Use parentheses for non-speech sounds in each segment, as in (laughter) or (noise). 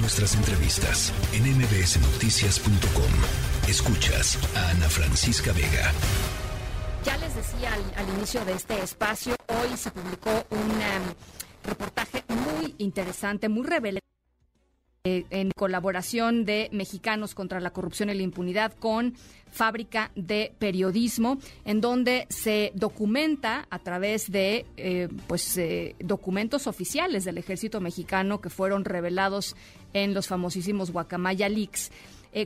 Nuestras entrevistas en mbsnoticias.com. Escuchas a Ana Francisca Vega. Ya les decía al, inicio de este espacio, hoy se publicó un em, reportaje muy interesante, muy revelador eh, en colaboración de Mexicanos contra la Corrupción y la Impunidad con Fábrica de Periodismo, en donde se documenta a través de eh, pues eh, documentos oficiales del Ejército Mexicano que fueron revelados en los famosísimos Guacamaya Leaks.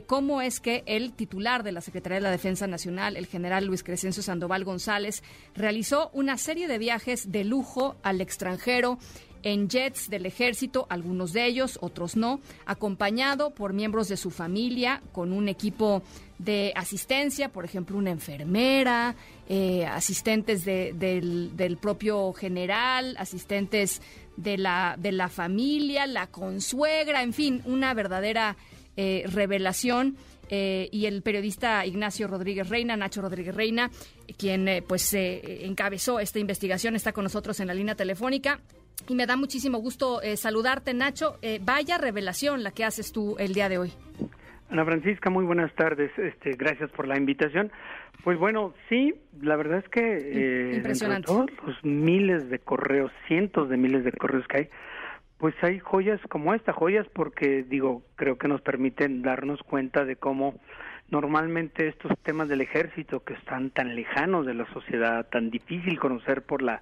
cómo es que el titular de la Secretaría de la Defensa Nacional, el general Luis Crescencio Sandoval González, realizó una serie de viajes de lujo al extranjero en jets del ejército, algunos de ellos, otros no, acompañado por miembros de su familia, con un equipo de asistencia, por ejemplo, una enfermera, eh, asistentes del, propio general, asistentes de la, de la familia, la consuegra, en fin, una verdadera eh, revelación. Eh, y el periodista Ignacio Rodríguez Reina, Nacho Rodríguez Reina, quien pues encabezó esta investigación, está con nosotros en la línea telefónica. Y me da muchísimo gusto eh, saludarte, Nacho. Eh, vaya revelación la que haces tú el día de hoy. Ana Francisca, muy buenas tardes. Este, gracias por la invitación. Pues bueno, sí, la verdad es que eh, Impresionante. todos los miles de correos, cientos de miles de correos que hay, pues hay joyas como esta, joyas porque digo, creo que nos permiten darnos cuenta de cómo normalmente estos temas del ejército que están tan lejanos de la sociedad, tan difícil conocer por la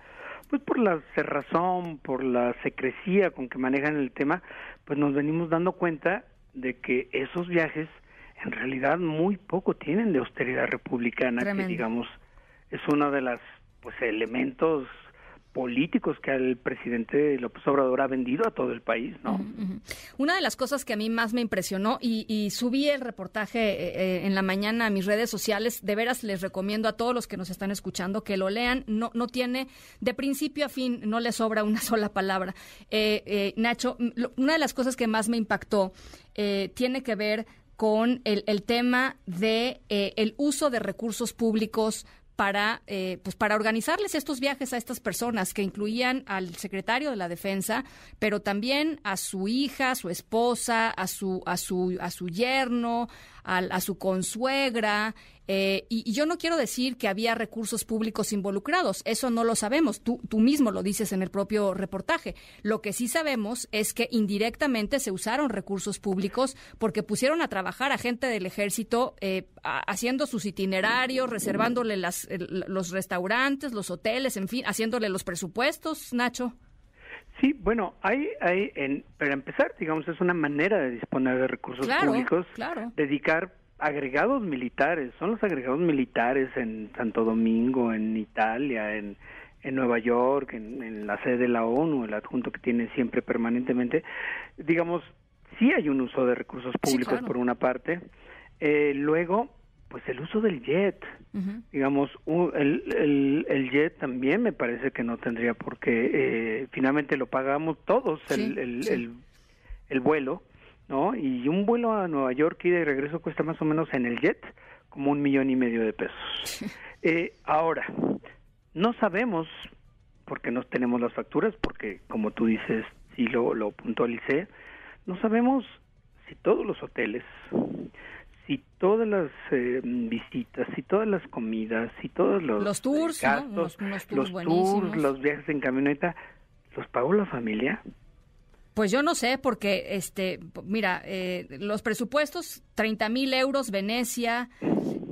pues por la cerrazón, por la secrecía con que manejan el tema, pues nos venimos dando cuenta de que esos viajes en realidad muy poco tienen de austeridad republicana, que digamos es uno de los pues elementos políticos que el presidente López Obrador ha vendido a todo el país, ¿no? Una de las cosas que a mí más me impresionó y, subí el reportaje eh, eh, en la mañana a mis redes sociales, de veras les recomiendo a todos los que nos están escuchando que lo lean, no, no tiene de principio a fin, no le sobra una (laughs) sola palabra. Eh, Nacho, una de las cosas que más me impactó tiene que ver con el, el tema de el uso de recursos públicos para, eh, pues para organizarles estos viajes a estas personas que incluían al secretario de la defensa, pero también a su hija, a su esposa, a su, a su, a su yerno, a, su consuegra. Eh, y, yo no quiero decir que había recursos públicos involucrados, eso no lo sabemos, tú, tú mismo lo dices en el propio reportaje. Lo que sí sabemos es que indirectamente se usaron recursos públicos porque pusieron a trabajar a gente del ejército eh, haciendo sus itinerarios, reservándole las, los restaurantes, los hoteles, en fin, haciéndole los presupuestos, Nacho. Sí, bueno, hay, hay en, para empezar, digamos, es una manera de disponer de recursos públicos, dedicar agregados militares, son los agregados militares en Santo Domingo, en Italia, en, en Nueva York, en, la sede de la ONU, el adjunto que tiene siempre permanentemente, digamos, sí hay un uso de recursos públicos por una parte, eh, luego pues el uso del jet, digamos, el, el, jet también me parece que no tendría por qué, eh, finalmente lo pagamos todos, el, el, el, vuelo, ¿no? Y un vuelo a Nueva York y de regreso cuesta más o menos en el jet como un millón y medio de pesos. (laughs) eh, ahora, no sabemos, porque no tenemos las facturas, porque como tú dices, sí lo, lo puntualicé, no sabemos si todos los hoteles, si todas las eh, visitas, si todas las comidas, si todos los, los tours, los, tours, los viajes en camioneta, ¿los pagó la familia? Pues yo no sé, porque, este, mira, eh, los presupuestos, 30 mil euros Venecia,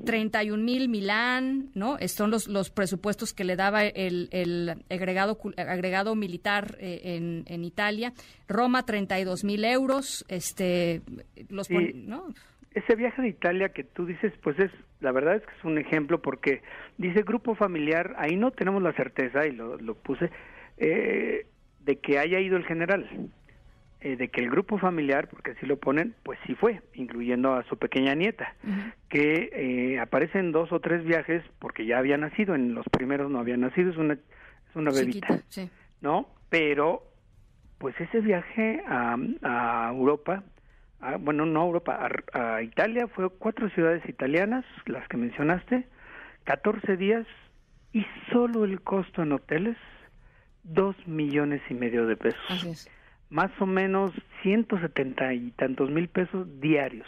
31 mil Milán, ¿no? Son los, los presupuestos que le daba el, el agregado, agregado militar eh, en, en Italia. Roma, 32 mil euros, este, los, ¿no? ese viaje de Italia que tú dices, pues es, la verdad es que es un ejemplo porque dice grupo familiar, ahí no tenemos la certeza, y lo, lo puse, eh, de que haya ido el general, eh, de que el grupo familiar, porque así lo ponen, pues sí fue, incluyendo a su pequeña nieta, que eh, aparece en dos o tres viajes porque ya había nacido, en los primeros no había nacido, es una, es una bebita, ¿no? Pero, pues ese viaje a, a Europa bueno, no a Europa, a, Italia, fue cuatro ciudades italianas, las que mencionaste, 14 días y solo el costo en hoteles, dos millones y medio de pesos. Más o menos 170 y tantos mil pesos diarios.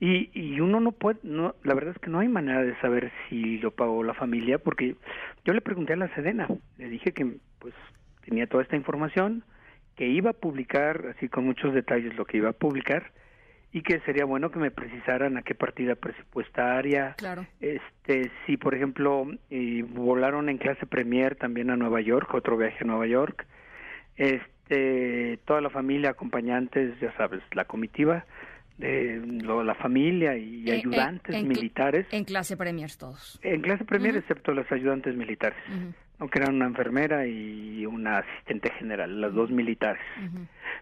y, y uno no puede, no, la verdad es que no hay manera de saber si lo pagó la familia, porque yo le pregunté a la Sedena, le dije que pues tenía toda esta información, que iba a publicar, así con muchos detalles lo que iba a publicar, y que sería bueno que me precisaran a qué partida presupuestaria. Claro. Este, si por ejemplo volaron en clase Premier también a Nueva York, otro viaje a Nueva York. Este, toda la familia, acompañantes, ya sabes, la comitiva de la familia y eh, eh, ayudantes militares. En clase Premier todos. En clase Premier excepto los ayudantes militares. Aunque eran una enfermera y una asistente general, las dos militares.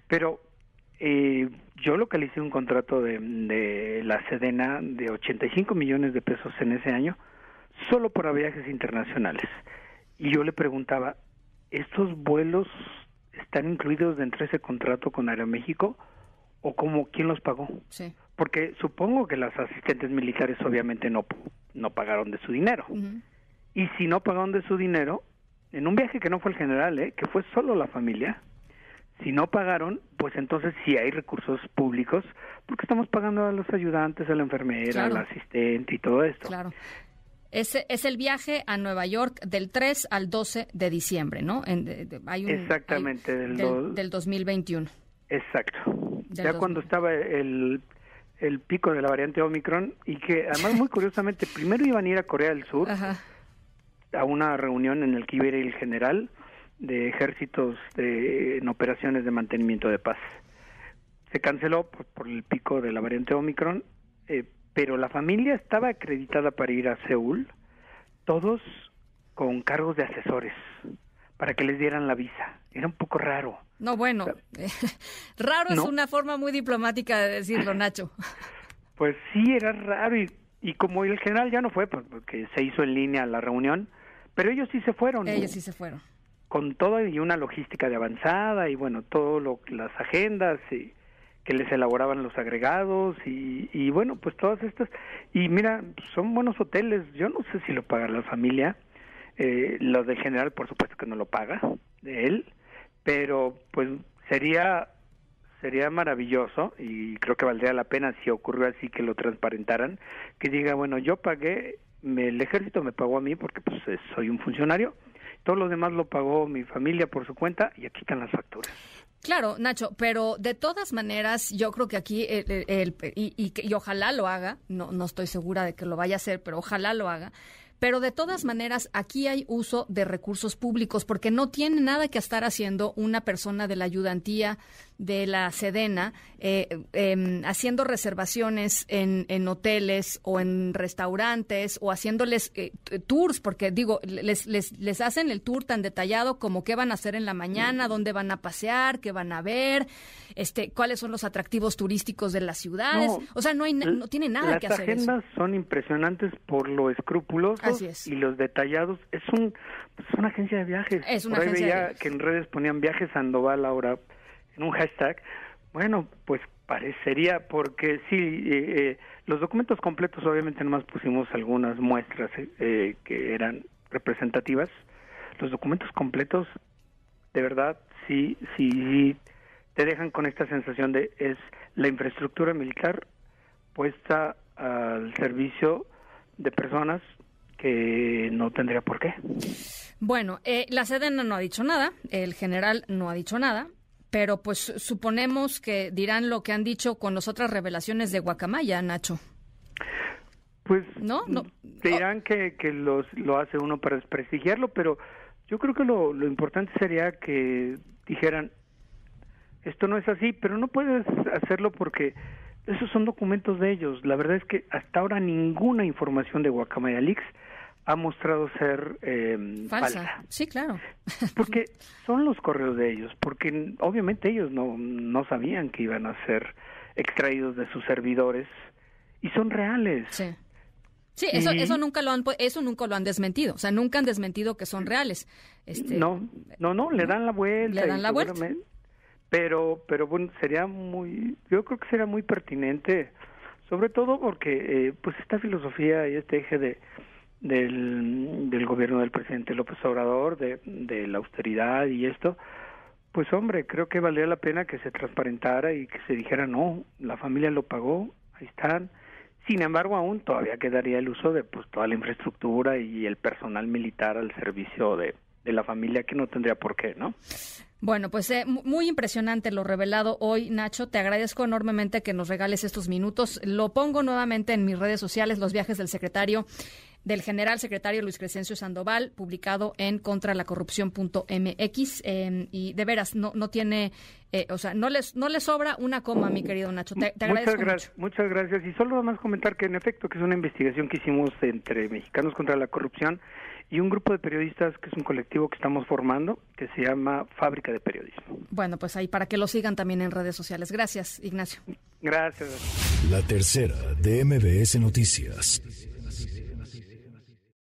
Pero eh, yo localicé un contrato de, de, la Sedena de 85 millones de pesos en ese año, solo para viajes internacionales. Y yo le preguntaba, ¿estos vuelos están incluidos dentro de ese contrato con Aeroméxico? ¿O cómo, quién los pagó? Sí. Porque supongo que las asistentes militares obviamente no, no pagaron de su dinero. Y si no pagaron de su dinero, en un viaje que no fue el general, ¿eh? que fue solo la familia, si no pagaron, pues entonces sí hay recursos públicos, porque estamos pagando a los ayudantes, a la enfermera, al asistente y todo esto. Claro. Ese es el viaje a Nueva York del 3 al 12 de diciembre, ¿no? hay un, Exactamente, del, del, 2021. Exacto. ya cuando estaba el, el pico de la variante Omicron y que además muy curiosamente (laughs) primero iban a ir a Corea del Sur a una reunión en el que iba a ir el general de ejércitos de, en operaciones de mantenimiento de paz. Se canceló por, el pico de la variante Omicron, eh, pero la familia estaba acreditada para ir a Seúl, todos con cargos de asesores, para que les dieran la visa. Era un poco raro. No, bueno, (laughs) raro es una forma muy diplomática de decirlo, Nacho. (laughs) Pues sí, era raro y, y como el general ya no fue, pues, porque se hizo en línea la reunión, pero ellos sí se fueron. Ellos sí se fueron con todo y una logística de avanzada y bueno, todo lo las agendas y que les elaboraban los agregados y, bueno, pues todas estas. Y mira, son buenos hoteles, yo no sé si lo paga la familia, eh, lo del general por supuesto que no lo paga de él, pero pues sería sería maravilloso y creo que valdría la pena si ocurrió así que lo transparentaran, que diga, bueno, yo pagué, el ejército me pagó a mí porque pues soy un funcionario, todo lo demás lo pagó mi familia por su cuenta y aquí están las facturas. Claro, Nacho, pero de todas maneras, yo creo que aquí, el, y, y, ojalá lo haga, no, no estoy segura de que lo vaya a hacer, pero ojalá lo haga, pero de todas maneras, aquí hay uso de recursos públicos porque no tiene nada que estar haciendo una persona de la ayudantía de la Sedena eh, em, haciendo reservaciones en, en, hoteles o en restaurantes o haciéndoles eh, tours, porque digo, les, les, les hacen el tour tan detallado como qué van a hacer en la mañana, dónde van a pasear, qué van a ver, este, cuáles son los atractivos turísticos de las ciudades. o sea, no, hay, no tiene nada que hacer. Las agendas son impresionantes por lo escrupulosos y los detallados. Es, un, es una agencia de viajes. Es una agencia veía que en redes ponían viajes Sandoval ahora en un hashtag. Bueno, pues parecería porque sí, eh, eh, los documentos completos obviamente nomás pusimos algunas muestras eh, que eran representativas. Los documentos completos, de verdad, sí, sí te dejan con esta sensación de es la infraestructura militar puesta al servicio de personas que no tendría por qué. Bueno, eh, la Sedena no ha dicho nada, el general no ha dicho nada, pero pues suponemos que dirán lo que han dicho con las otras revelaciones de Guacamaya, Nacho. Pues no, no. dirán que, que los, lo hace uno para desprestigiarlo, pero yo creo que lo, lo importante sería que dijeran, esto no es así, pero no puedes hacerlo porque esos son documentos de ellos. La verdad es que hasta ahora ninguna información de Guacamaya Leaks ha mostrado ser eh, falsa. Sí, claro. (laughs) porque son los correos de ellos, porque obviamente ellos no, no sabían que iban a ser extraídos de sus servidores y son reales. Sí. Sí, eso, eso nunca lo han eso nunca lo han desmentido, o sea, nunca han desmentido que son reales. Este, no, no, no, le dan la vuelta. Le dan la vuelta pero pero bueno sería muy yo creo que sería muy pertinente sobre todo porque eh, pues esta filosofía y este eje de del, gobierno del presidente López Obrador de, de la austeridad y esto Pues hombre, creo que valía la pena que se transparentara y que se dijera, no, la familia lo pagó, ahí están. Sin embargo, aún todavía quedaría el uso de pues toda la infraestructura y el personal militar al servicio de, de la familia que no tendría por qué, ¿no? Bueno, pues eh, muy impresionante lo revelado hoy, Nacho. Te agradezco enormemente que nos regales estos minutos. Lo pongo nuevamente en mis redes sociales, los viajes del secretario del general secretario Luis Crescencio Sandoval, publicado en contralacorrupción.mx. Eh, y de veras, no, no tiene, eh, o sea, no les, no le sobra una coma, mi querido Nacho. Te, muchas gracias, Muchas gracias. Y solo más comentar que en efecto que es una investigación que hicimos entre Mexicanos contra la Corrupción y un grupo de periodistas que es un colectivo que estamos formando que se llama Fábrica de Periodismo. Bueno, pues ahí para que lo sigan también en redes sociales. Gracias, Ignacio. Gracias. La tercera de MBS Noticias.